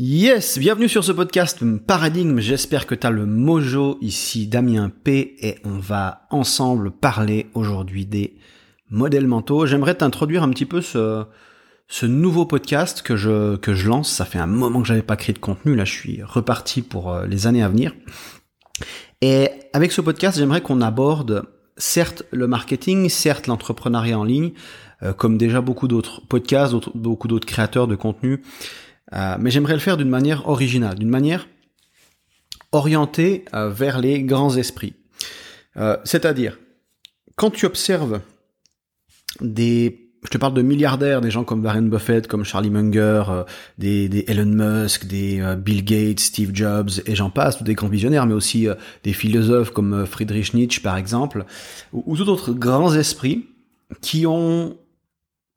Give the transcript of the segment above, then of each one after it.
Yes, bienvenue sur ce podcast Paradigme, j'espère que tu as le mojo ici Damien P et on va ensemble parler aujourd'hui des modèles mentaux. J'aimerais t'introduire un petit peu ce, ce nouveau podcast que je, que je lance. Ça fait un moment que j'avais pas créé de contenu, là je suis reparti pour euh, les années à venir. Et avec ce podcast, j'aimerais qu'on aborde certes le marketing, certes l'entrepreneuriat en ligne, euh, comme déjà beaucoup d'autres podcasts, beaucoup d'autres créateurs de contenu euh, mais j'aimerais le faire d'une manière originale, d'une manière orientée euh, vers les grands esprits. Euh, c'est-à-dire, quand tu observes des je te parle de milliardaires, des gens comme Warren Buffett, comme Charlie Munger, des, des, Elon Musk, des Bill Gates, Steve Jobs, et j'en passe, des grands visionnaires, mais aussi des philosophes comme Friedrich Nietzsche, par exemple, ou, ou d'autres grands esprits qui ont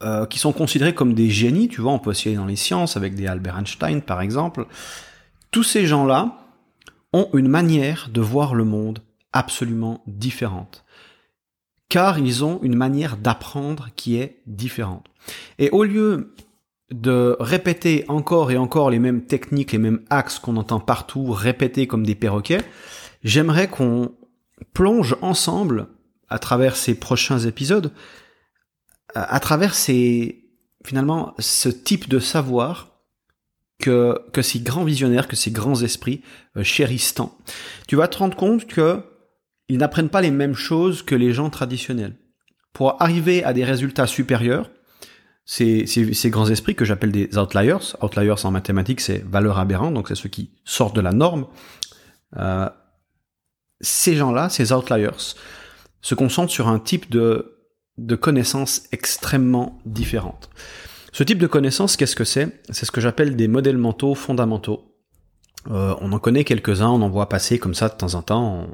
euh, qui sont considérés comme des génies, tu vois, on peut aussi dans les sciences avec des Albert Einstein par exemple. Tous ces gens-là ont une manière de voir le monde absolument différente. Car ils ont une manière d'apprendre qui est différente. Et au lieu de répéter encore et encore les mêmes techniques, les mêmes axes qu'on entend partout répéter comme des perroquets, j'aimerais qu'on plonge ensemble, à travers ces prochains épisodes, à travers ces, finalement, ce type de savoir que, que ces grands visionnaires, que ces grands esprits euh, chérissent tant, tu vas te rendre compte que ils n'apprennent pas les mêmes choses que les gens traditionnels. Pour arriver à des résultats supérieurs, ces, ces, ces grands esprits que j'appelle des outliers, outliers en mathématiques c'est valeur aberrante, donc c'est ceux qui sortent de la norme, euh, ces gens-là, ces outliers, se concentrent sur un type de de connaissances extrêmement différentes. Ce type de connaissances, qu'est-ce que c'est? C'est ce que j'appelle des modèles mentaux fondamentaux. Euh, on en connaît quelques-uns, on en voit passer comme ça de temps en temps.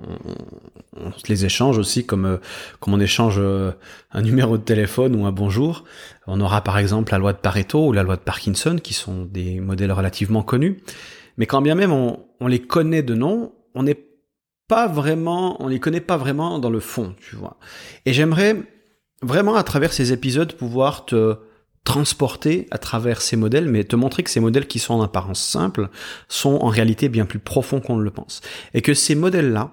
On, les échange aussi comme euh, comme on échange euh, un numéro de téléphone ou un bonjour. On aura par exemple la loi de Pareto ou la loi de Parkinson qui sont des modèles relativement connus. Mais quand bien même on, on les connaît de nom, on n'est pas vraiment, on les connaît pas vraiment dans le fond, tu vois. Et j'aimerais vraiment à travers ces épisodes pouvoir te transporter à travers ces modèles, mais te montrer que ces modèles qui sont en apparence simples sont en réalité bien plus profonds qu'on ne le pense. Et que ces modèles-là,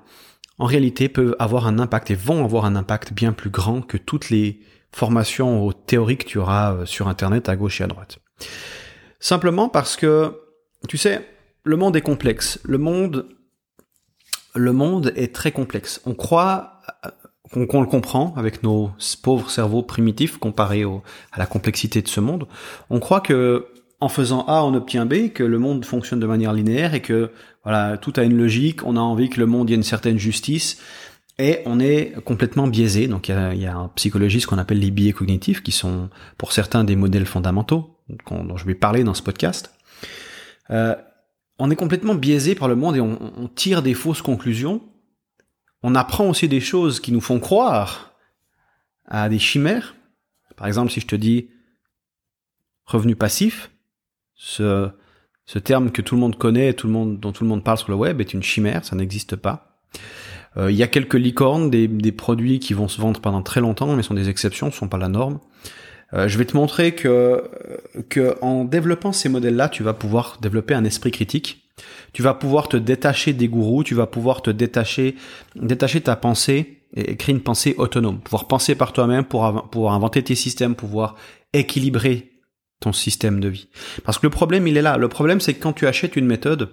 en réalité, peuvent avoir un impact et vont avoir un impact bien plus grand que toutes les formations théoriques que tu auras euh, sur Internet à gauche et à droite. Simplement parce que, tu sais, le monde est complexe. Le monde, le monde est très complexe. On croit qu'on le comprend avec nos pauvres cerveaux primitifs comparés à la complexité de ce monde, on croit que en faisant A, on obtient B, que le monde fonctionne de manière linéaire et que voilà tout a une logique. On a envie que le monde ait une certaine justice et on est complètement biaisé. Donc il y a, y a un psychologiste qu'on appelle les biais cognitifs, qui sont pour certains des modèles fondamentaux dont je vais parler dans ce podcast. Euh, on est complètement biaisé par le monde et on, on tire des fausses conclusions on apprend aussi des choses qui nous font croire à des chimères. Par exemple, si je te dis revenu passif, ce, ce terme que tout le monde connaît, tout dont tout le monde parle sur le web, est une chimère, ça n'existe pas. Euh, il y a quelques licornes, des, des, produits qui vont se vendre pendant très longtemps, mais sont des exceptions, ne sont pas la norme. Euh, je vais te montrer que, que en développant ces modèles-là, tu vas pouvoir développer un esprit critique tu vas pouvoir te détacher des gourous, tu vas pouvoir te détacher, détacher ta pensée et créer une pensée autonome, pouvoir penser par toi-même, pour pouvoir inventer tes systèmes, pouvoir équilibrer ton système de vie. Parce que le problème, il est là. Le problème, c'est que quand tu achètes une méthode,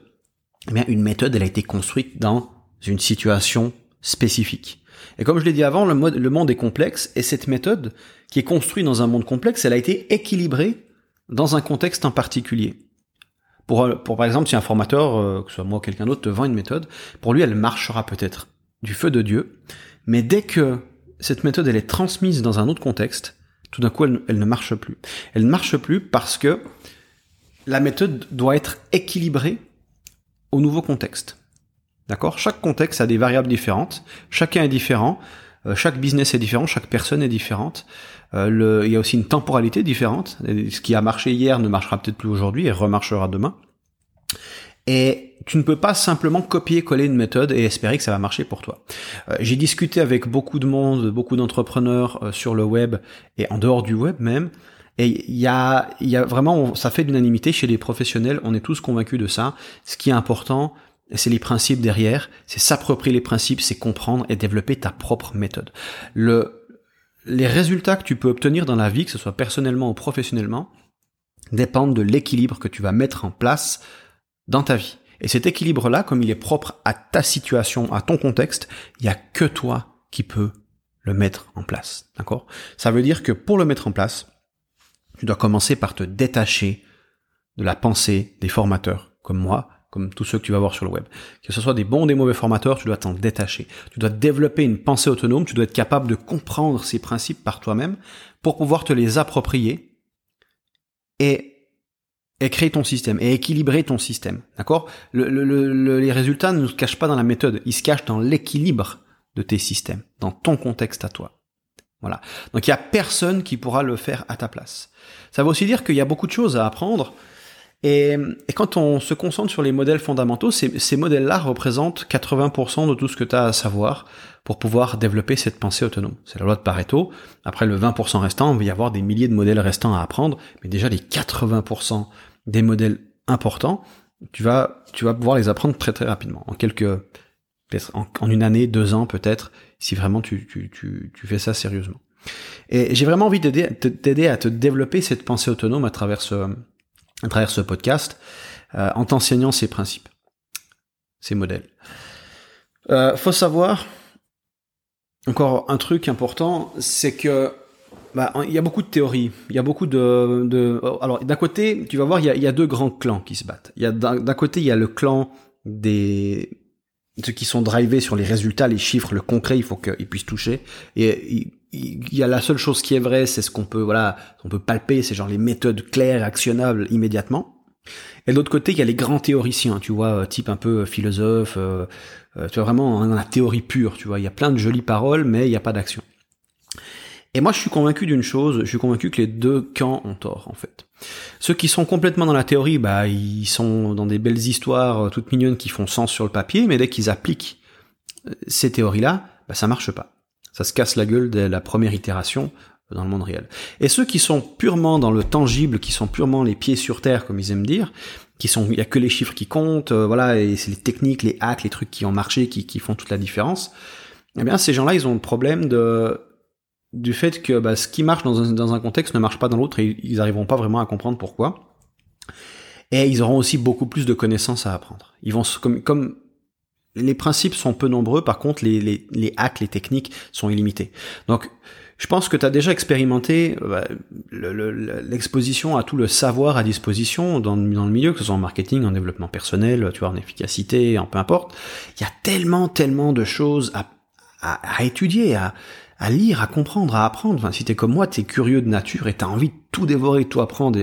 eh bien, une méthode, elle a été construite dans une situation spécifique. Et comme je l'ai dit avant, le, le monde est complexe et cette méthode, qui est construite dans un monde complexe, elle a été équilibrée dans un contexte en particulier. Pour, pour par exemple, si un formateur, euh, que ce soit moi ou quelqu'un d'autre, te vend une méthode, pour lui, elle marchera peut-être du feu de Dieu, mais dès que cette méthode, elle est transmise dans un autre contexte, tout d'un coup, elle, elle, ne marche plus. Elle ne marche plus parce que la méthode doit être équilibrée au nouveau contexte. D'accord? Chaque contexte a des variables différentes, chacun est différent, euh, chaque business est différent, chaque personne est différente. Euh, le, il y a aussi une temporalité différente. Ce qui a marché hier ne marchera peut-être plus aujourd'hui et remarchera demain. Et tu ne peux pas simplement copier-coller une méthode et espérer que ça va marcher pour toi. Euh, j'ai discuté avec beaucoup de monde, beaucoup d'entrepreneurs sur le web et en dehors du web même, Et il y a, y a vraiment, ça fait l'unanimité chez les professionnels, on est tous convaincus de ça. Ce qui est important, c'est les principes derrière, c'est s'approprier les principes, c'est comprendre et développer ta propre méthode. Le, les résultats que tu peux obtenir dans la vie, que ce soit personnellement ou professionnellement, dépendent de l'équilibre que tu vas mettre en place dans ta vie. Et cet équilibre-là, comme il est propre à ta situation, à ton contexte, il n'y a que toi qui peux le mettre en place. D'accord? Ça veut dire que pour le mettre en place, tu dois commencer par te détacher de la pensée des formateurs, comme moi, comme tous ceux que tu vas voir sur le web. Que ce soit des bons ou des mauvais formateurs, tu dois t'en détacher. Tu dois développer une pensée autonome, tu dois être capable de comprendre ces principes par toi-même pour pouvoir te les approprier et créer ton système et équilibrer ton système. D'accord? Les résultats ne se cachent pas dans la méthode, ils se cachent dans l'équilibre de tes systèmes, dans ton contexte à toi. Voilà. Donc il y a personne qui pourra le faire à ta place. Ça veut aussi dire qu'il y a beaucoup de choses à apprendre. Et, quand on se concentre sur les modèles fondamentaux, ces, modèles-là représentent 80% de tout ce que tu as à savoir pour pouvoir développer cette pensée autonome. C'est la loi de Pareto. Après le 20% restant, il va y avoir des milliers de modèles restants à apprendre, mais déjà les 80% des modèles importants, tu vas, tu vas pouvoir les apprendre très très rapidement, en quelques, en, en une année, deux ans peut-être, si vraiment tu, tu, tu, tu fais ça sérieusement. Et j'ai vraiment envie d'aider à te développer cette pensée autonome à travers ce, à travers ce podcast, euh, en t'enseignant ces principes, ces modèles. Euh, faut savoir, encore un truc important, c'est que bah, il y a beaucoup de théories. Il y a beaucoup de, de... alors d'un côté, tu vas voir, il y, a, y a deux grands clans qui se battent. Il y a d'un côté, il y a le clan des ceux qui sont drivés sur les résultats, les chiffres, le concret. Il faut qu'ils puissent toucher. Et il y a la seule chose qui est vraie, c'est ce qu'on peut voilà, on peut palper, c'est genre les méthodes claires, actionnables immédiatement. Et de l'autre côté, il y a les grands théoriciens, tu vois, type un peu philosophe, euh, euh, tu vois vraiment dans la théorie pure, tu vois. Il y a plein de jolies paroles, mais il n'y a pas d'action. Et moi, je suis convaincu d'une chose, je suis convaincu que les deux camps ont tort, en fait. Ceux qui sont complètement dans la théorie, bah, ils sont dans des belles histoires euh, toutes mignonnes qui font sens sur le papier, mais dès qu'ils appliquent euh, ces théories-là, bah, ça marche pas. Ça se casse la gueule dès la première itération euh, dans le monde réel. Et ceux qui sont purement dans le tangible, qui sont purement les pieds sur terre, comme ils aiment dire, qui sont, il y a que les chiffres qui comptent, voilà, et c'est les techniques, les hacks, les trucs qui ont marché, qui, qui font toute la différence. Eh bien, ces gens-là, ils ont le problème de du fait que bah, ce qui marche dans un, dans un, contexte ne marche pas dans l'autre et ils n'arriveront pas vraiment à comprendre pourquoi. Et ils auront aussi beaucoup plus de connaissances à apprendre. Ils vont comme, comme les principes sont peu nombreux, par contre les, les, hacks, les techniques sont illimités. Donc je pense que tu as déjà expérimenté bah, l'exposition à tout le savoir à disposition dans, le milieu, que ce soit en marketing, en développement personnel, tu vois, en efficacité, en peu importe. Il y a tellement, tellement de choses à, étudier, à, lire, à comprendre, à apprendre. Enfin, si t'es comme moi, t'es curieux de nature et t'as envie de tout dévorer, de tout apprendre.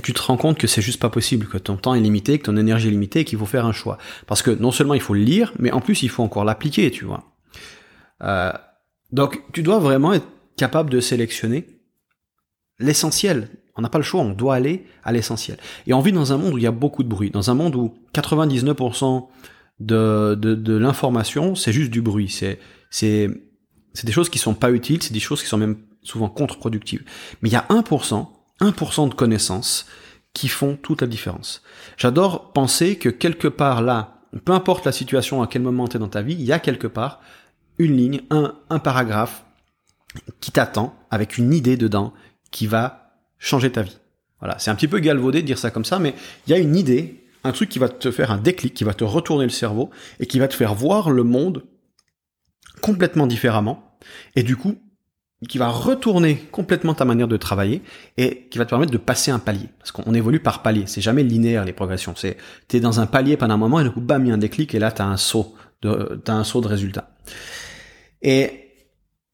Tu te rends compte que c'est juste pas possible, que ton temps est limité, que ton énergie est limitée, et qu'il faut faire un choix. Parce que non seulement il faut le lire, mais en plus il faut encore l'appliquer, tu vois. Euh, donc tu dois vraiment être capable de sélectionner l'essentiel. On n'a pas le choix, on doit aller à l'essentiel. Et on vit dans un monde où il y a beaucoup de bruit, dans un monde où 99% de, de, de l'information, c'est juste du bruit. C'est, c'est, c'est des choses qui sont pas utiles, c'est des choses qui sont même souvent contre-productives. Mais il y a 1%, 1% de connaissances qui font toute la différence. J'adore penser que quelque part là, peu importe la situation, à quel moment tu es dans ta vie, il y a quelque part une ligne, un, un paragraphe qui t'attend avec une idée dedans qui va changer ta vie. Voilà, c'est un petit peu galvaudé de dire ça comme ça, mais il y a une idée, un truc qui va te faire un déclic, qui va te retourner le cerveau et qui va te faire voir le monde complètement différemment, et du coup, qui va retourner complètement ta manière de travailler et qui va te permettre de passer un palier. Parce qu'on évolue par palier. C'est jamais linéaire les progressions. C'est t'es dans un palier pendant un moment et du coup bam il y a un déclic et là t'as un saut de t'as un saut de résultat. Et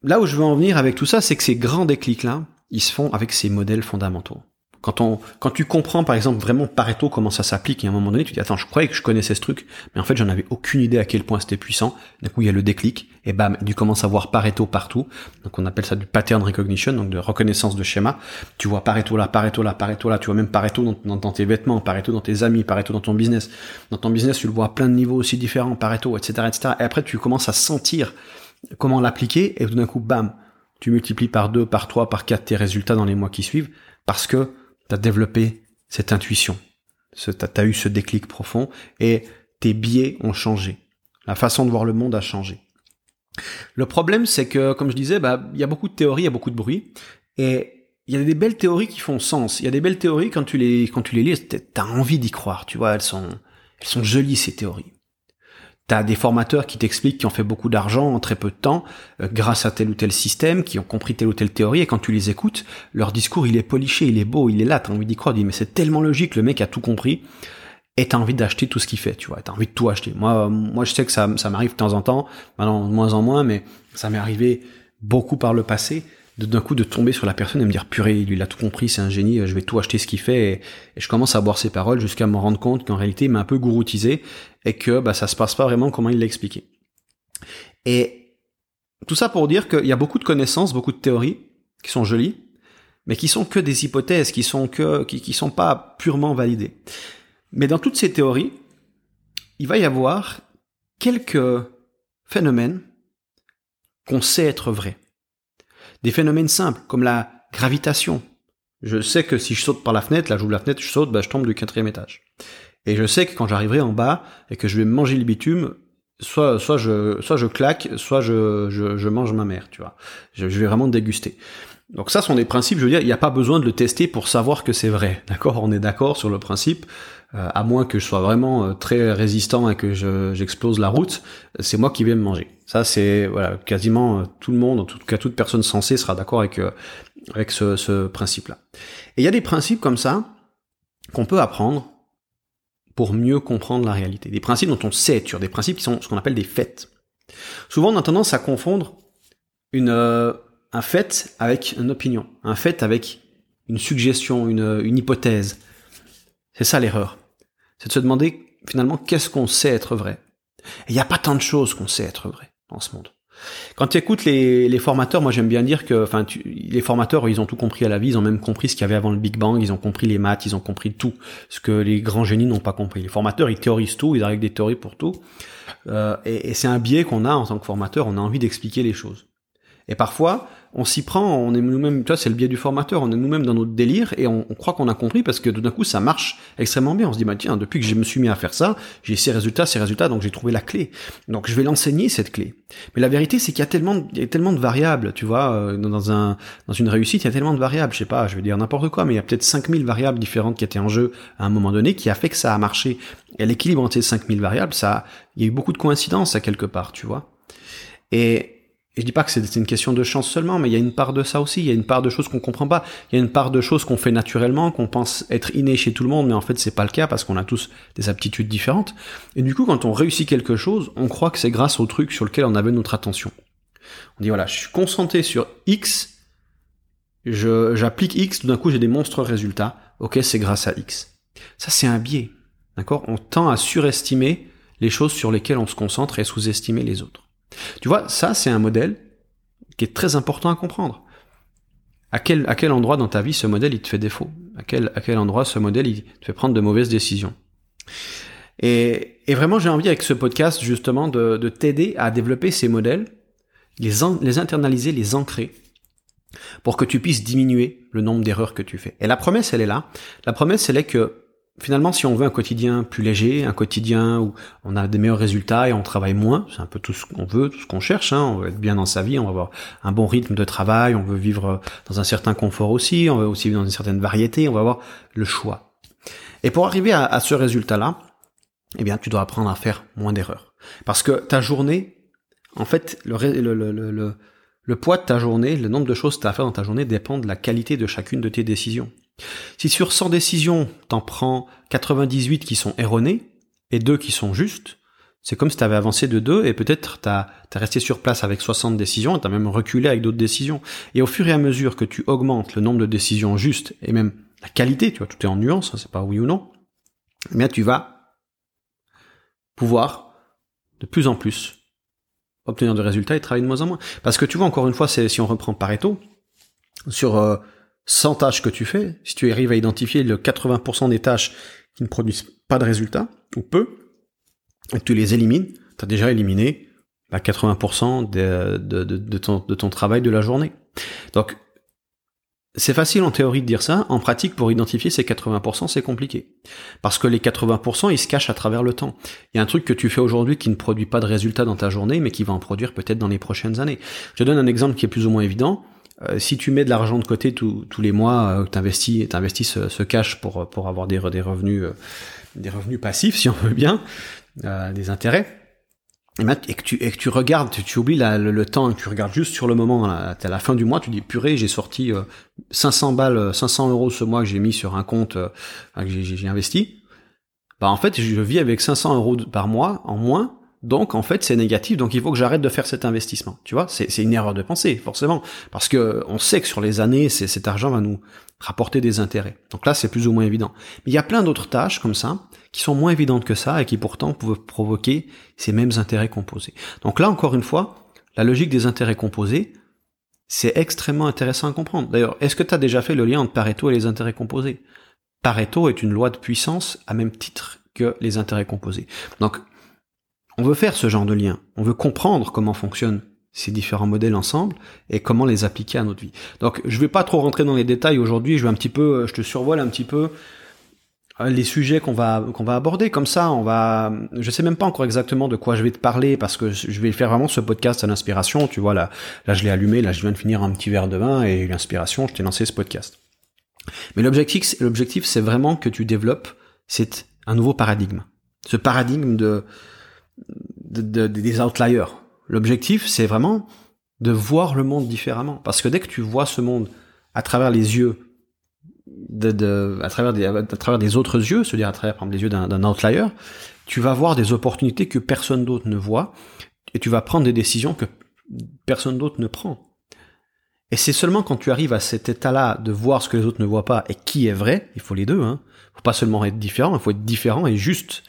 là où je veux en venir avec tout ça, c'est que ces grands déclics là, ils se font avec ces modèles fondamentaux. Quand on, quand tu comprends par exemple vraiment Pareto comment ça s'applique, et à un moment donné tu te dis attends je croyais que je connaissais ce truc, mais en fait j'en avais aucune idée à quel point c'était puissant. D'un coup il y a le déclic et bam tu commences à voir Pareto partout. Donc on appelle ça du pattern recognition, donc de reconnaissance de schéma. Tu vois Pareto là, Pareto là, Pareto là. Tu vois même Pareto dans, dans, tes vêtements, Pareto dans tes amis, Pareto dans ton business. Dans ton business tu le vois à plein de niveaux aussi différents, Pareto, etc., etc. Et après tu commences à sentir comment l'appliquer et tout d'un coup bam tu multiplies par deux, par trois, par quatre tes résultats dans les mois qui suivent Parce que tu as développé cette intuition. Tu as eu ce déclic profond et tes biais ont changé. La façon de voir le monde a changé. Le problème, c'est que, comme je disais, bah, il y a beaucoup de théories, il y a beaucoup de bruit, et il y a des belles théories qui font sens. Il y a des belles théories quand tu les quand tu les lis, t'as envie d'y croire. Tu vois, elles sont elles sont jolies ces théories. T'as des formateurs qui t'expliquent qui ont fait beaucoup d'argent en très peu de temps euh, grâce à tel ou tel système, qui ont compris telle ou telle théorie, et quand tu les écoutes, leur discours il est poliché, il est beau, il est là, t'as envie d'y croire, tu mais c'est tellement logique, le mec a tout compris, et t'as envie d'acheter tout ce qu'il fait, tu vois, t'as envie de tout acheter. Moi, moi je sais que ça, ça m'arrive de temps en temps, maintenant de moins en moins, mais ça m'est arrivé beaucoup par le passé, d'un coup de tomber sur la personne et me dire purée, lui il a tout compris, c'est un génie, je vais tout acheter ce qu'il fait et, je commence à boire ses paroles jusqu'à me rendre compte qu'en réalité il m'a un peu gouroutisé et que bah, ça se passe pas vraiment comment il l'a expliqué. Et tout ça pour dire qu'il y a beaucoup de connaissances, beaucoup de théories qui sont jolies, mais qui sont que des hypothèses, qui sont que qui, qui sont pas purement validées. Mais dans toutes ces théories, il va y avoir quelques phénomènes qu'on sait être vrais. Des phénomènes simples, comme la gravitation. Je sais que si je saute par la fenêtre, là j'ouvre la fenêtre, je saute, bah, je tombe du quatrième étage. Et je sais que quand j'arriverai en bas et que je vais manger le bitume, soit soit je soit je claque, soit je, je, mange ma mère, tu vois. Je, je, vais vraiment déguster. Donc ça sont des principes, je veux dire, il n'y a pas besoin de le tester pour savoir que c'est vrai. D'accord? On est d'accord sur le principe. Euh, à moins que je sois vraiment euh, très résistant et que j'explose la route, c'est moi qui vais me manger. Ça, c'est voilà, quasiment euh, tout le monde, en tout cas toute personne sensée sera d'accord avec avec ce, ce principe-là. Et il y a des principes comme ça qu'on peut apprendre pour mieux comprendre la réalité. Des principes dont on sait être des principes qui sont ce qu'on appelle des faits. Souvent, on a tendance à confondre une, un fait avec une opinion, un fait avec une suggestion, une, hypothèse. C'est ça l'erreur c'est de se demander finalement qu'est-ce qu'on sait être vrai. il n'y a pas tant de choses qu'on sait être vrai dans ce monde. Quand tu écoutes les, formateurs, moi j'aime bien dire que, les formateurs, ils ont tout compris à la vie, ils ont même compris ce qu'il y avait avant le Big Bang, ils ont compris les maths, ils ont compris tout, ce que les grands génies n'ont pas compris. Les formateurs, ils théorisent tout, ils arrivent des théories pour tout, euh, et c'est un biais qu'on a en tant que formateur, on a envie d'expliquer les choses. Et parfois, on s'y prend, on est nous-mêmes, tu vois, c'est le biais du formateur, on est nous-mêmes dans notre délire et on, croit qu'on a compris parce que d'un coup ça marche extrêmement bien. On se dit, bah tiens, depuis que je me suis mis à faire ça, j'ai ces résultats, ces résultats, donc j'ai trouvé la clé. Donc je vais l'enseigner cette clé. Mais la vérité, c'est qu'il y a tellement, il y a tellement de variables, tu vois, euh, dans un, dans une réussite, il y a tellement de variables, je sais pas, je vais dire n'importe quoi, mais il y a peut-être 5000 variables différentes qui étaient en jeu à un moment donné qui a fait que ça a marché. Et l'équilibre entre ces 5000 variables, ça, il y a eu beaucoup de coïncidences à quelque part, tu vois. Et et je dis pas que c'est une question de chance seulement, mais il y a une part de ça aussi. Il y a une part de choses qu'on comprend pas. Il y a une part de choses qu'on fait naturellement, qu'on pense être inné chez tout le monde, mais en fait c'est pas le cas parce qu'on a tous des aptitudes différentes. Et du coup, quand on réussit quelque chose, on croit que c'est grâce au truc sur lequel on avait notre attention. On dit voilà, je suis concentré sur X, j'applique X, tout d'un coup j'ai des monstres résultats. Ok, c'est grâce à X. Ça c'est un biais, d'accord? On tend à surestimer les choses sur lesquelles on se concentre et sous-estimer les autres. Tu vois, ça, c'est un modèle qui est très important à comprendre. À quel, à quel endroit dans ta vie ce modèle il te fait défaut? À quel, à quel endroit ce modèle il te fait prendre de mauvaises décisions? Et, et vraiment j'ai envie avec ce podcast justement de, de t'aider à développer ces modèles, les, les internaliser, les ancrer, pour que tu puisses diminuer le nombre d'erreurs que tu fais. Et la promesse elle est là. La promesse elle est que finalement, si on veut un quotidien plus léger, un quotidien où on a des meilleurs résultats et on travaille moins, c'est un peu tout ce qu'on veut, tout ce qu'on cherche. Hein. On veut être bien dans sa vie, on va avoir un bon rythme de travail, on veut vivre dans un certain confort aussi, on veut aussi vivre dans une certaine variété, on va avoir le choix. Et pour arriver à, ce résultat-là, eh bien, tu dois apprendre à faire moins d'erreurs. Parce que ta journée, en fait, le poids de ta journée, le nombre de choses que tu as à faire dans ta journée dépend de la qualité de chacune de tes décisions. Si sur 100 décisions, t'en prends 98 qui sont erronées et 2 qui sont justes, c'est comme si tu avais avancé de 2 et peut-être tu as, resté sur place avec 60 décisions et tu as même reculé avec d'autres décisions. Et au fur et à mesure que tu augmentes le nombre de décisions justes et même la qualité, tu vois, tout est en nuance, hein, c'est pas oui ou non, eh bien tu vas pouvoir de plus en plus obtenir de résultats et travailler de moins en moins. Parce que tu vois, encore une fois, si on reprend Pareto, sur euh, 100 tâches que tu fais, si tu arrives à identifier le 80% des tâches qui ne produisent pas de résultats, ou peu, et que tu les élimines, tu as déjà éliminé 80% de, ton, de ton travail de la journée. Donc, c'est facile en théorie de dire ça, en pratique pour identifier ces 80% c'est compliqué. Parce que les 80% ils se cachent à travers le temps. Il y a un truc que tu fais aujourd'hui qui ne produit pas de résultat dans ta journée mais qui va en produire peut-être dans les prochaines années. Je donne un exemple qui est plus ou moins évident. Euh, si tu mets de l'argent de côté tous les mois, euh, t'investis, t'investis ce, ce, cash pour, pour avoir des, des revenus, euh, des revenus passifs si on veut bien, des intérêts, et, que tu, et que tu regardes, tu, oublies le, temps, tu regardes juste sur le moment, à la fin du mois, tu dis purée, j'ai sorti 500 euh, balles, 500 euros ce mois que j'ai mis sur un compte que j'ai investi. Bah en fait, je vis avec 500 euros par mois en moins, donc en fait c'est négatif, donc il faut que j'arrête de faire cet investissement. Tu vois, c'est une erreur de pensée forcément, parce que on sait que sur les années, cet argent va nous rapporter des intérêts. Donc là, c'est plus ou moins évident. Mais il y a plein d'autres tâches comme ça qui sont moins évidentes que ça et qui pourtant peuvent provoquer ces mêmes intérêts composés. Donc là, encore une fois, la logique des intérêts composés, c'est extrêmement intéressant à comprendre. D'ailleurs, est-ce que tu as déjà fait le lien entre Pareto et les intérêts composés? Pareto est une loi de puissance à même titre que les intérêts composés. Donc, on veut faire ce genre de lien. On veut comprendre comment fonctionnent ces différents modèles ensemble et comment les appliquer à notre vie. Donc, je vais pas trop rentrer dans les détails aujourd'hui. Je vais un petit peu, je te survole un petit peu euh, les sujets qu'on va qu'on va aborder comme ça on va je sais même pas encore exactement de quoi je vais te parler parce que je vais faire vraiment ce podcast à l'inspiration tu vois là là je l'ai allumé là je viens de finir un petit verre de vin et l'inspiration je t'ai lancé ce podcast mais l'objectif l'objectif c'est vraiment que tu développes c'est un nouveau paradigme ce paradigme de, de des outliers l'objectif c'est vraiment de voir le monde différemment parce que dès que tu vois ce monde à travers les yeux à travers des, à travers des autres yeux, se dire à travers par les yeux d'un outlier, tu vas voir des opportunités que personne d'autre ne voit et tu vas prendre des décisions que personne d'autre ne prend. Et c'est seulement quand tu arrives à cet état-là de voir ce que les autres ne voient pas et qui est vrai, il faut les deux, hein. Faut pas seulement être différent, il faut être différent et juste.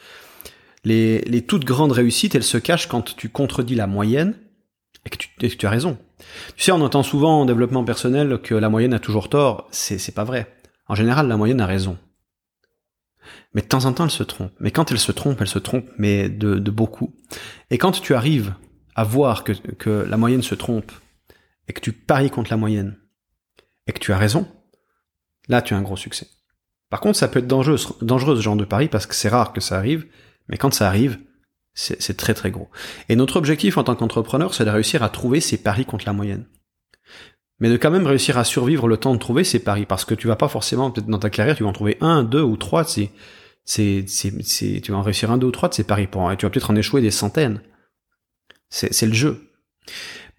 Les, toutes grandes réussites, elles se cachent quand tu contredis la moyenne et que tu, as raison. Tu sais, on entend souvent en développement personnel que la moyenne a toujours tort. C'est, c'est pas vrai. En général, la moyenne a raison. Mais de temps en temps, elle se trompe. Mais quand elle se trompe, elle se trompe, mais de, beaucoup. Et quand tu arrives à voir que, que la moyenne se trompe, et que tu paries contre la moyenne, et que tu as raison, là, tu as un gros succès. Par contre, ça peut être dangereux, dangereux ce genre de pari, parce que c'est rare que ça arrive, mais quand ça arrive, c'est très très gros. Et notre objectif en tant qu'entrepreneur, c'est de réussir à trouver ces paris contre la moyenne mais de quand même réussir à survivre le temps de trouver ces paris, parce que tu vas pas forcément, peut-être dans ta carrière, tu vas en trouver un, deux ou trois, c'est, c'est, c'est, tu vas en réussir un, deux ou trois de ces paris pour, et tu vas peut-être en échouer des centaines. C'est, le jeu.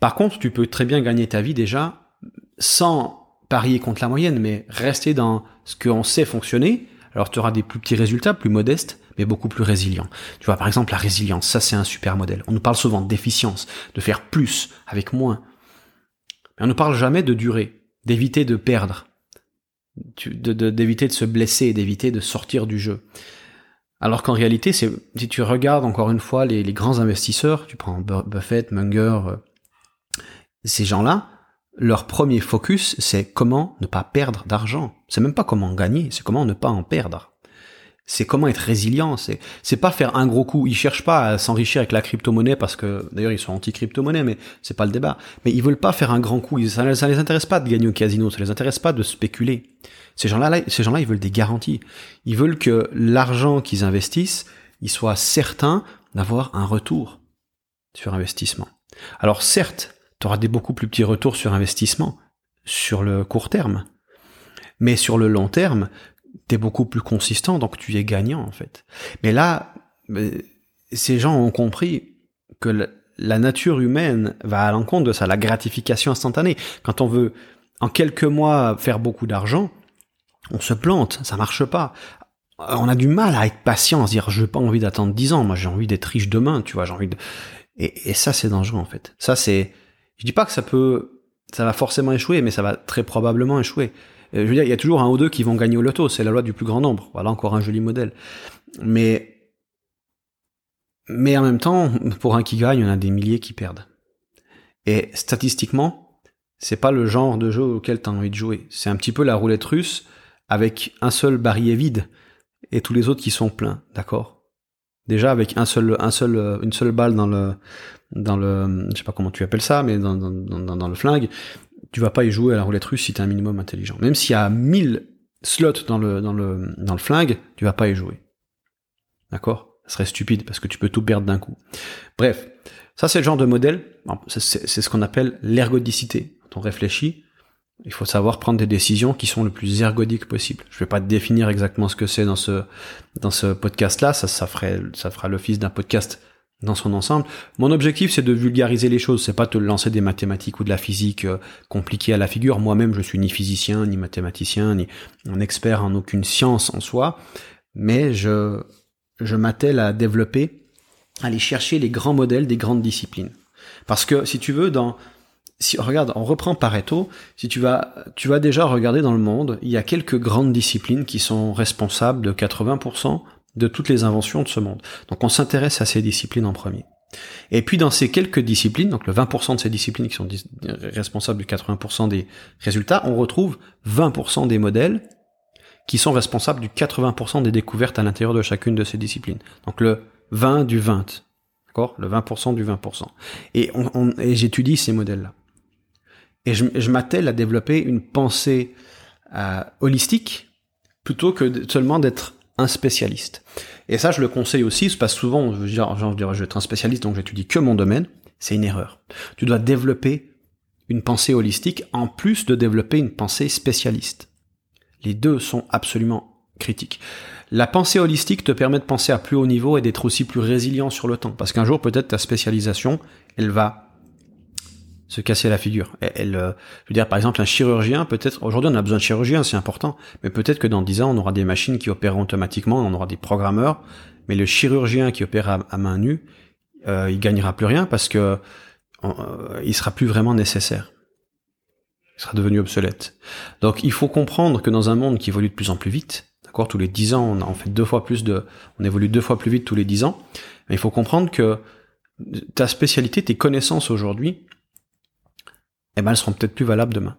Par contre, tu peux très bien gagner ta vie déjà sans parier contre la moyenne, mais rester dans ce qu'on sait fonctionner. Alors tu auras des plus petits résultats, plus modestes, mais beaucoup plus résilients. Tu vois, par exemple, la résilience, ça c'est un super modèle. On nous parle souvent d'efficience, de faire plus avec moins. Mais on ne parle jamais de durée, d'éviter de perdre, d'éviter de, se blesser, d'éviter de sortir du jeu. Alors qu'en réalité, si tu regardes encore une fois les, grands investisseurs, tu prends Buffett, Munger, euh, ces gens-là, leur premier focus, c'est comment ne pas perdre d'argent. C'est même pas comment gagner, c'est comment ne pas en perdre c'est comment être résilient. C'est pas faire un gros coup. Ils cherchent pas à s'enrichir avec la crypto-monnaie parce que d'ailleurs ils sont anti-crypto-monnaie, mais c'est pas le débat. Mais ils veulent pas faire un grand coup. Ça, ça les intéresse pas de gagner au casino. Ça les intéresse pas de spéculer. Ces gens-là, ces gens-là, ils veulent des garanties. Ils veulent que l'argent qu'ils investissent, ils soient certains d'avoir un retour sur investissement. Alors certes, tu auras des beaucoup plus petits retours sur investissement sur le court terme. Mais sur le long terme, t'es beaucoup plus consistant, donc tu es gagnant en fait. Mais là, euh, ces gens ont compris que la nature humaine va à l'encontre de ça, la gratification instantanée. Quand on veut en quelques mois faire beaucoup d'argent, on se plante, ça marche pas. On a du mal à être patient, à se dire je n'ai pas envie d'attendre dix ans, moi j'ai envie d'être riche demain, tu vois, j'ai envie de et, et ça c'est dangereux en fait. Ça c'est je dis pas que ça peut ça va forcément échouer, mais ça va très probablement échouer. Euh, je veux dire, il y a toujours un ou deux qui vont gagner au loto, c'est la loi du plus grand nombre. Voilà encore un joli modèle. Mais, mais en même temps, pour un qui gagne, en a des milliers qui perdent. Et statistiquement, c'est pas le genre de jeu auquel tu as envie de jouer. C'est un petit peu la roulette russe avec un seul barillet vide et tous les autres qui sont pleins, d'accord? Déjà avec un seul, un seul, une seule balle dans le, dans le, je sais pas comment tu appelles ça, mais dans, dans le flingue, tu vas pas y jouer à la roulette russe si tu es un minimum intelligent. Même s'il y a 1000 slots dans le, dans le, dans le flingue, tu vas pas y jouer. D'accord? Ça serait stupide parce que tu peux tout perdre d'un coup. Bref, ça c'est le genre de modèle, c'est ce qu'on appelle l'ergodicité. Quand on réfléchit, il faut savoir prendre des décisions qui sont le plus ergodiques possible. Je vais pas te définir exactement ce que c'est dans ce dans ce podcast là, ça ça ferait ça fera l'office d'un podcast dans son ensemble. Mon objectif, c'est de vulgariser les choses. C'est pas de lancer des mathématiques ou de la physique euh, compliquée à la figure. Moi-même, je suis ni physicien, ni mathématicien, ni un expert en aucune science en soi. Mais je, je m'attelle à développer, à aller chercher les grands modèles des grandes disciplines. Parce que, si tu veux, dans, si, regarde, on reprend Pareto, si tu vas, tu vas déjà regarder dans le monde, il y a quelques grandes disciplines qui sont responsables de 80% de toutes les inventions de ce monde. Donc on s'intéresse à ces disciplines en premier. Et puis dans ces quelques disciplines, donc le 20% de ces disciplines qui sont responsables de 80% des résultats, on retrouve 20% des modèles qui sont responsables du 80% des découvertes à l'intérieur de chacune de ces disciplines. Donc le 20 du 20, d'accord? Le 20% du 20%. Et, et j'étudie ces modèles-là. Et je, je m'attelle à développer une pensée euh, holistique plutôt que seulement d'être un spécialiste. Et ça, je le conseille aussi, parce que souvent, dire, genre, je vais être un spécialiste, donc j'étudie que mon domaine. C'est une erreur. Tu dois développer une pensée holistique en plus de développer une pensée spécialiste. Les deux sont absolument critiques. La pensée holistique te permet de penser à plus haut niveau et d'être aussi plus résilient sur le temps. Parce qu'un jour, peut-être ta spécialisation, elle va se casser la figure. Elle, euh, je veux dire, par exemple, un chirurgien, peut-être, aujourd'hui on a besoin de chirurgiens, c'est important, mais peut-être que dans 10 ans, on aura des machines qui opèrent automatiquement, on aura des programmeurs, mais le chirurgien qui opère à, main nue, euh, il gagnera plus rien parce que euh, il sera plus vraiment nécessaire. Il sera devenu obsolète. Donc il faut comprendre que dans un monde qui évolue de plus en plus vite, d'accord, tous les 10 ans, on fait deux fois plus de, on évolue deux fois plus vite tous les 10 ans, mais il faut comprendre que ta spécialité, tes connaissances aujourd'hui, eh ben elles seront peut-être plus valables demain.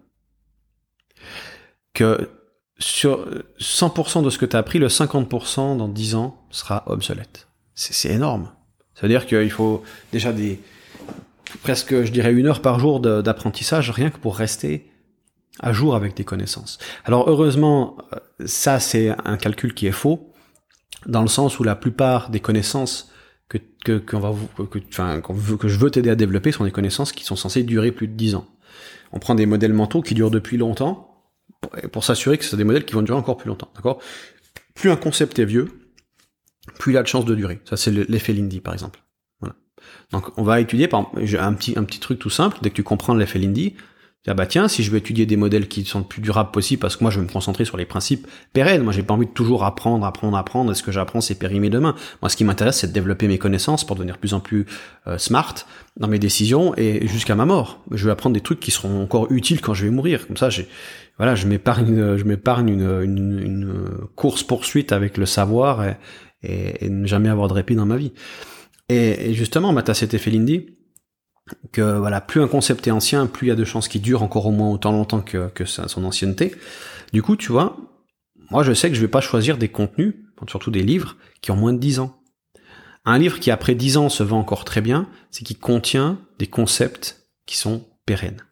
Que sur 100% de ce que tu as appris, le 50% dans 10 ans sera obsolète. C'est énorme. Ça veut dire qu'il faut déjà des presque, je dirais, une heure par jour d'apprentissage rien que pour rester à jour avec tes connaissances. Alors heureusement, ça c'est un calcul qui est faux, dans le sens où la plupart des connaissances que que qu'on va que, enfin, que je veux t'aider à développer sont des connaissances qui sont censées durer plus de 10 ans on prend des modèles mentaux qui durent depuis longtemps pour, s'assurer que c'est des modèles qui vont durer encore plus longtemps, d'accord? Plus un concept est vieux, plus il a de chances de durer. Ça, c'est l'effet Lindy, par exemple. Donc, on va étudier, par un petit, un petit truc tout simple, dès que tu comprends l'effet Lindy, ah bah tiens, si je veux étudier des modèles qui sont le plus durables possible, parce que moi je veux me concentrer sur les principes pérennes, moi j'ai pas envie de toujours apprendre, apprendre, apprendre, est-ce que j'apprends c'est périmé demain Moi ce qui m'intéresse c'est de développer mes connaissances pour devenir plus en plus euh, smart dans mes décisions et jusqu'à ma mort. Je vais apprendre des trucs qui seront encore utiles quand je vais mourir. Comme ça, j'ai voilà, je m'épargne, je m'épargne une, une, une, course poursuite avec le savoir et, et, ne jamais avoir de répit dans ma vie. Et, et justement, t'as cet effet que voilà, plus un concept est ancien, plus il y a de chances qu'il dure encore au moins autant longtemps que, son ancienneté. Du coup, tu vois, moi je sais que je vais pas choisir des contenus, surtout des livres, qui ont moins de 10 ans. Un livre qui après 10 ans se vend encore très bien, c'est qu'il contient des concepts qui sont pérennes.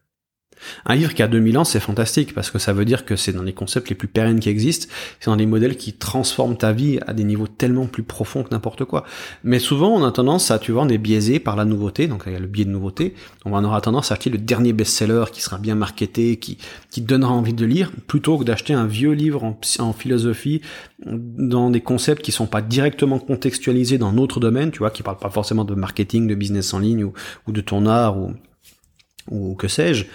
Un livre qui a 2000 ans, c'est fantastique parce que ça veut dire que c'est dans les concepts les plus pérennes qui existent, c'est dans les modèles qui transforment ta vie à des niveaux tellement plus profonds que n'importe quoi. Mais souvent, on a tendance à, tu vois, on est biaisé par la nouveauté, donc il y a le biais de nouveauté. On aura tendance à acheter le dernier best-seller qui sera bien marketé, qui, qui donnera envie de lire, plutôt que d'acheter un vieux livre en, en philosophie dans des concepts qui sont pas directement contextualisés dans notre domaine, tu vois, qui parlent pas forcément de marketing, de business en ligne ou, ou de ton art ou, ou que sais-je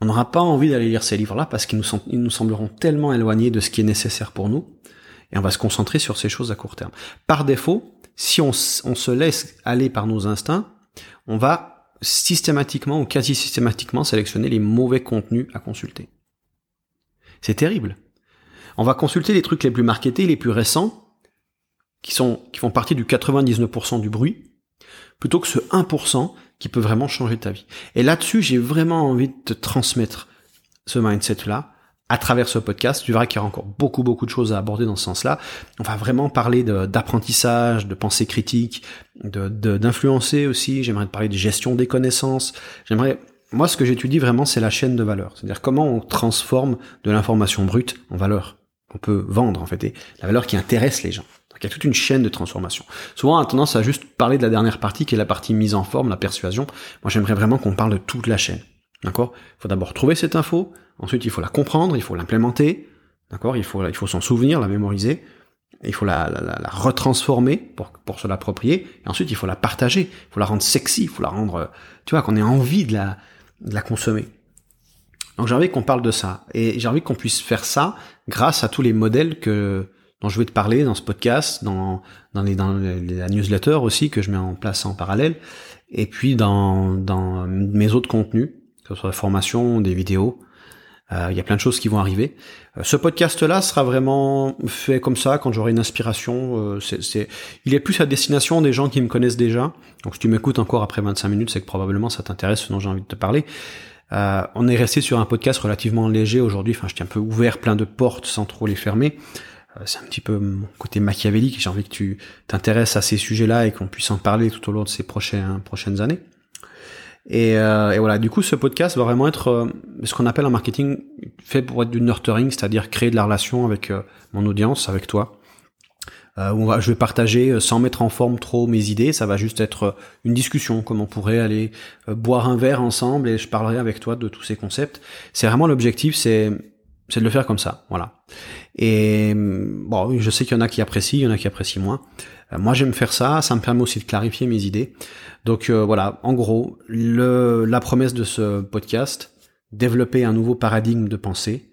on n'aura pas envie d'aller lire ces livres-là parce qu'ils nous, sembleront tellement éloignés de ce qui est nécessaire pour nous, et on va se concentrer sur ces choses à court terme. Par défaut, si on, on se laisse aller par nos instincts, on va systématiquement ou quasi systématiquement sélectionner les mauvais contenus à consulter. C'est terrible. On va consulter les trucs les plus marketés, les plus récents, qui sont, qui font partie du 99% du bruit, plutôt que ce 1% qui peut vraiment changer ta vie. Et là-dessus, j'ai vraiment envie de te transmettre ce mindset-là à travers ce podcast. Tu verras qu'il y aura encore beaucoup, beaucoup de choses à aborder dans ce sens-là. On va vraiment parler d'apprentissage, de, pensée critique, d'influencer de, d'influencer aussi. J'aimerais te parler de gestion des connaissances. J'aimerais moi, ce que j'étudie vraiment, c'est la chaîne de valeur. C'est-à-dire comment on transforme de l'information brute en valeur qu'on peut vendre, en fait, et la valeur qui intéresse les gens. Donc, il y a toute une chaîne de transformation. Souvent, on a tendance à juste parler de la dernière partie, qui est la partie mise en forme, la persuasion. Moi, j'aimerais vraiment qu'on parle de toute la chaîne. D'accord? Il faut d'abord trouver cette info, ensuite il faut la comprendre, il faut l'implémenter, d'accord? Il faut, il faut s'en souvenir, la mémoriser, il faut la, la, retransformer pour, pour se l'approprier, et ensuite il faut la partager, il faut la rendre sexy, il faut la rendre, tu vois, qu'on ait envie de la, de la consommer. Donc j'ai envie qu'on parle de ça, et j'ai envie qu'on puisse faire ça grâce à tous les modèles que dont je vais te parler dans ce podcast, dans, les, dans la newsletter aussi que je mets en place en parallèle, et puis dans, mes autres contenus, que ce soit la formation, des vidéos, euh, il y a plein de choses qui vont arriver. Euh, ce podcast-là sera vraiment fait comme ça quand j'aurai une inspiration. Euh, c'est, il est plus à destination des gens qui me connaissent déjà. Donc si tu m'écoutes encore après 25 minutes, c'est que probablement ça t'intéresse ce dont j'ai envie de te parler. on est resté sur un podcast relativement léger aujourd'hui. Enfin, je tiens un peu ouvert plein de portes sans trop les fermer. C'est un petit peu mon côté machiavélique. J'ai envie que tu t'intéresses à ces sujets-là et qu'on puisse en parler tout au long de ces prochaines prochaines années. Et, euh, et, voilà, du coup, ce podcast va vraiment être euh, ce qu'on appelle un marketing fait pour être du nurturing, c'est-à-dire créer de la relation avec euh, mon audience, avec toi. Euh, où on va, je vais partager sans mettre en forme trop mes idées. Ça va juste être une discussion, comme on pourrait aller boire un verre ensemble et je parlerai avec toi de tous ces concepts. C'est vraiment l'objectif, c'est c'est de le faire comme ça, voilà. Et bon, je sais qu'il y en a qui apprécient, il y en a qui apprécient moins. Euh, moi, j'aime faire ça. Ça me permet aussi de clarifier mes idées. Donc euh, voilà, en gros, le, la promesse de ce podcast, développer un nouveau paradigme de pensée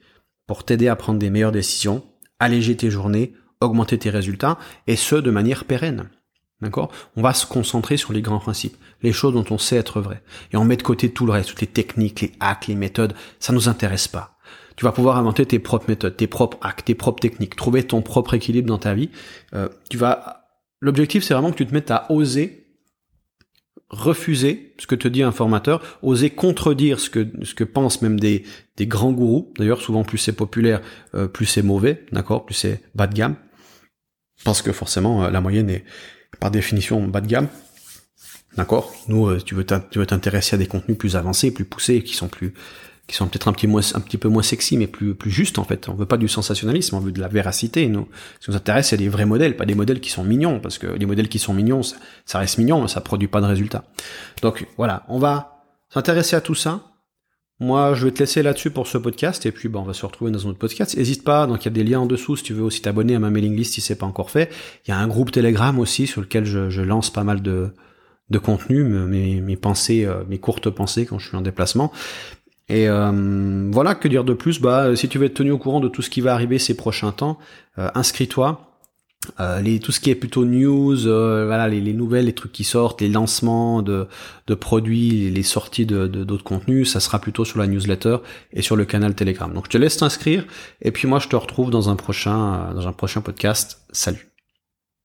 pour t'aider à prendre des meilleures décisions, alléger tes journées, augmenter tes résultats, et ce, de manière pérenne. D'accord? On va se concentrer sur les grands principes, les choses dont on sait être vraies. Et on met de côté tout le reste, toutes les techniques, les hacks, les méthodes, ça nous intéresse pas. Tu vas pouvoir inventer tes propres méthodes, tes propres hacks, tes propres techniques, trouver ton propre équilibre dans ta vie. Euh, tu vas L'objectif, c'est vraiment que tu te mettes à oser refuser ce que te dit un formateur, oser contredire ce que ce que pensent même des des grands gourous. D'ailleurs, souvent plus c'est populaire, euh, plus c'est mauvais, d'accord, plus c'est bas de gamme, parce que forcément euh, la moyenne est par définition bas de gamme. D'accord. Nous, tu veux t'intéresser à des contenus plus avancés, plus poussés, qui sont plus qui sont peut-être un petit, un petit peu moins sexy, mais plus, plus juste en fait. On veut pas du sensationnalisme, on veut de la véracité. Nous, ce qui nous intéresse, c'est des vrais modèles, pas des modèles qui sont mignons, parce que les modèles qui sont mignons, ça, reste mignon, mais ça produit pas de résultats. Donc voilà, on va s'intéresser à tout ça. Moi, je vais te laisser là-dessus pour ce podcast, et puis bon, on va se retrouver dans un autre podcast. N'hésite pas, donc il y a des liens en dessous si tu veux aussi t'abonner à ma mailing list si c'est pas encore fait. Il y a un groupe Telegram aussi sur lequel je, je lance pas mal de, de contenu, mes, mes pensées, euh, mes courtes pensées quand je suis en déplacement. Et euh, voilà, que dire de plus? Bah, si tu veux être tenu au courant de tout ce qui va arriver ces prochains temps, euh, inscris-toi. Euh, les, tout ce qui est plutôt news, voilà, les, les, nouvelles, les trucs qui sortent, les lancements de, de produits, les sorties de d'autres contenus, ça sera plutôt sur la newsletter et sur le canal Telegram. Donc je te laisse t'inscrire et puis moi je te retrouve dans un prochain dans un prochain podcast. Salut.